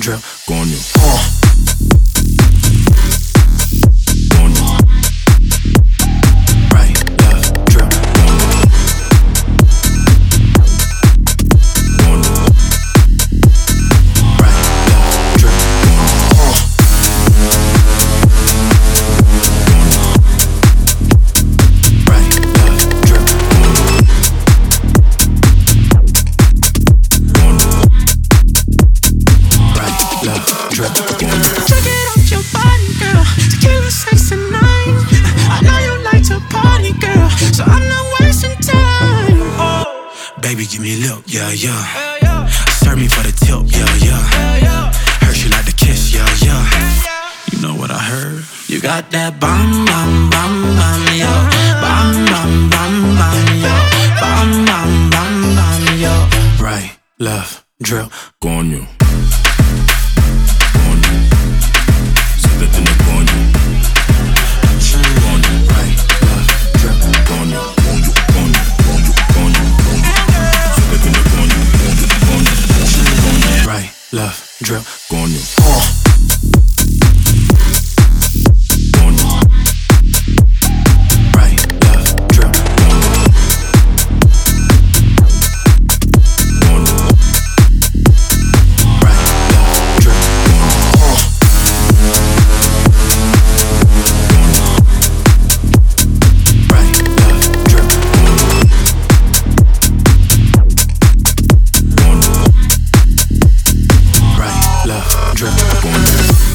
drip, drip. Check it out your body, girl. Tequila, sex, and nine. I know you like to party, girl. So I'm not wasting time. Oh. Baby, give me a look, yeah, yeah. Serve me for the tip, yeah, yeah. Heard she like to kiss, yeah, yeah. You know what I heard? You got that bomb, bomb, bomb, bomb, yo. Bomb, bomb, bomb, bomb, yo. Bomb, bomb, bomb, bomb, yo. Right, left, drip, Left, drip, coño.